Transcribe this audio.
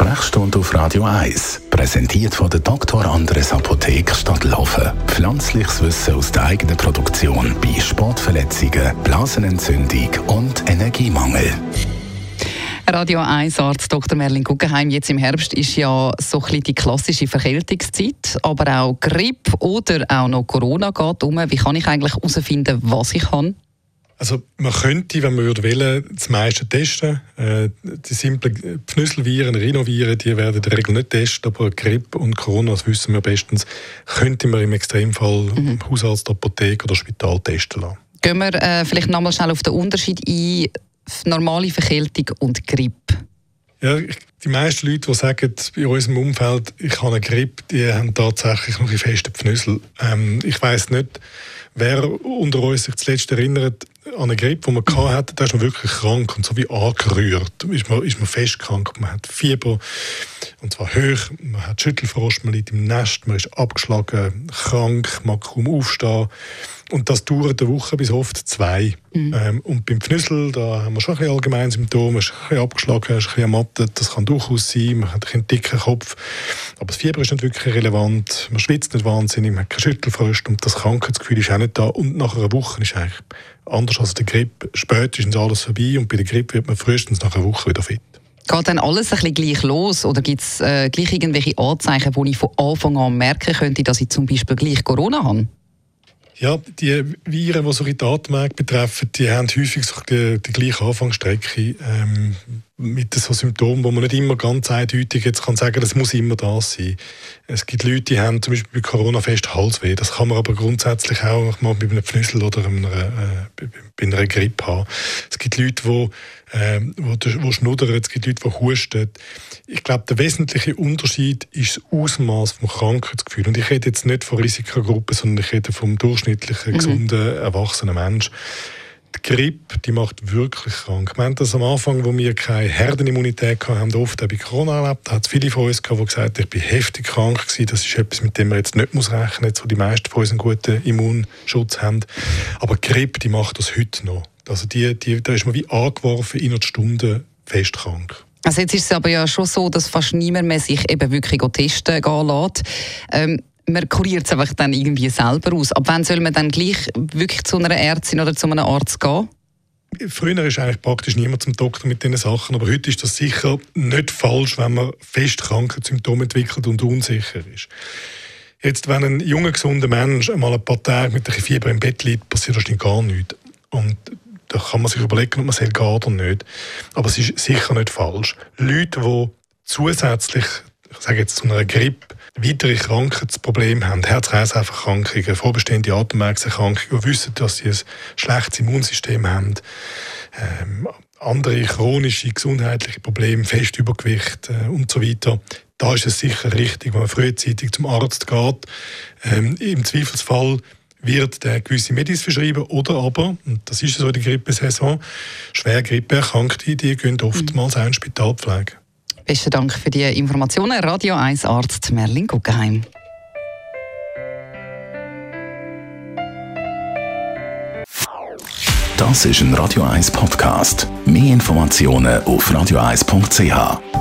Sprechstunde auf Radio 1, präsentiert von der Dr. Andres Apotheke Stadtlaufen. Pflanzliches Wissen aus der eigenen Produktion bei Sportverletzungen, Blasenentzündung und Energiemangel. Radio 1 Arzt Dr. Merlin Guggenheim. Jetzt im Herbst ist ja so ein die klassische Verkältungszeit, aber auch Grippe oder auch noch Corona geht um. Wie kann ich eigentlich herausfinden, was ich habe? Also man könnte, wenn man würde wählen, das meiste testen. Äh, die simplen Pfnüsselviren, Rhinoviren, die werden in der Regel nicht testen, aber Grippe und Corona, das wissen wir bestens, könnte man im Extremfall mhm. Hausarzt, Apotheke oder Spital testen lassen. Gehen wir äh, vielleicht nochmal schnell auf den Unterschied ein normale Verkältung und Grippe? Ja, die meisten Leute, die sagen, bei uns im Umfeld, ich habe eine Grippe, die haben tatsächlich noch ein festen Pfnüssel. Ähm, ich weiß nicht, wer unter uns sich zuletzt erinnert an eine Grippe, die man hatte, da ist man wirklich krank und so wie angerührt. Ist man, ist man fest krank, man hat Fieber und zwar hoch, man hat Schüttelfrost, man liegt im Nest, man ist abgeschlagen, krank, man kann kaum aufstehen. Und das dauert eine Woche bis oft zwei. Mhm. Ähm, und beim Pfnüssel, da haben wir schon ein bisschen allgemeine Symptome, man ist ein bisschen abgeschlagen, ist ein bisschen ermattet, das kann durchaus sein, man hat einen dicken Kopf. Aber das Fieber ist nicht wirklich relevant, man schwitzt nicht wahnsinnig, man hat keine Schüttelfrost und das Krankheitsgefühl ist auch nicht da. Und nach einer Woche ist eigentlich anders als der Grippe. Spätestens alles vorbei und bei der Grippe wird man frühestens nach einer Woche wieder fit. Geht dann alles ein bisschen gleich los oder gibt es äh, gleich irgendwelche Anzeichen, wo ich von Anfang an merken könnte, dass ich zum Beispiel gleich Corona habe? Ja, die Viren, die so Atemwege betreffen, die haben häufig so die, die gleiche Anfangsstrecke. Ähm, mit so Symptomen, wo man nicht immer ganz eindeutig jetzt kann sagen, das muss immer das sein. Es gibt Leute, die haben zum Beispiel bei Corona fest Halsweh. Das kann man aber grundsätzlich auch mal bei einem Pfnüssel oder einer, äh, bei einer Grippe haben. Es gibt Leute, die ähm, wo, wo schnuddern, es gibt Leute, die husten. Ich glaube, der wesentliche Unterschied ist das Ausmaß des Krankheitsgefühls. Und ich rede jetzt nicht von Risikogruppen, sondern ich rede vom durchschnittlichen, mhm. gesunden, erwachsenen Menschen. Die Grippe, die macht wirklich krank. Wir haben das am Anfang, wo wir keine Herdenimmunität hatten, haben oft auch bei Corona erlebt. Da hat es viele von uns gehabt, die gesagt haben, ich bin heftig krank gewesen. Das ist etwas, mit dem man jetzt nicht rechnen muss, wo die meisten von uns einen guten Immunschutz haben. Aber die Grippe, die macht das heute noch. Also die, die, da ist man wie angeworfen, in einer Stunde fest krank. Also jetzt ist es aber ja schon so, dass fast niemand mehr sich eben wirklich testen gehen lässt. Ähm, man kuriert es einfach dann irgendwie selber aus. Ab wann soll man dann gleich wirklich zu einer Ärztin oder zu einem Arzt gehen? Früher ist eigentlich praktisch niemand zum Doktor mit diesen Sachen, aber heute ist das sicher nicht falsch, wenn man fest kranke Symptome entwickelt und unsicher ist. Jetzt, wenn ein junger, gesunder Mensch einmal ein paar Tage mit einem Fieber im Bett liegt, passiert wahrscheinlich gar nichts. Und da kann man sich überlegen, ob man soll gehen oder nicht. Aber es ist sicher nicht falsch. Leute, die zusätzlich, ich sage jetzt zu einer Grippe, weitere Krankheitsprobleme haben, Herz-Kreislauf-Erkrankungen, vorbestehende Atemwegserkrankungen, wissen, dass sie ein schlechtes Immunsystem haben, ähm, andere chronische gesundheitliche Probleme, Festübergewicht äh, und so weiter. Da ist es sicher richtig, wenn man frühzeitig zum Arzt geht. Ähm, Im Zweifelsfall wird der gewisse Medis verschrieben oder aber, und das ist so in der Grippesaison, schwer Grippeerkrankte, die gehen oftmals auch in Spitalpflege. Besten Dank für die Informationen. Radio 1 Arzt Merlin Guggenheim. Das ist ein Radio 1 Podcast. Mehr Informationen auf radio1.ch.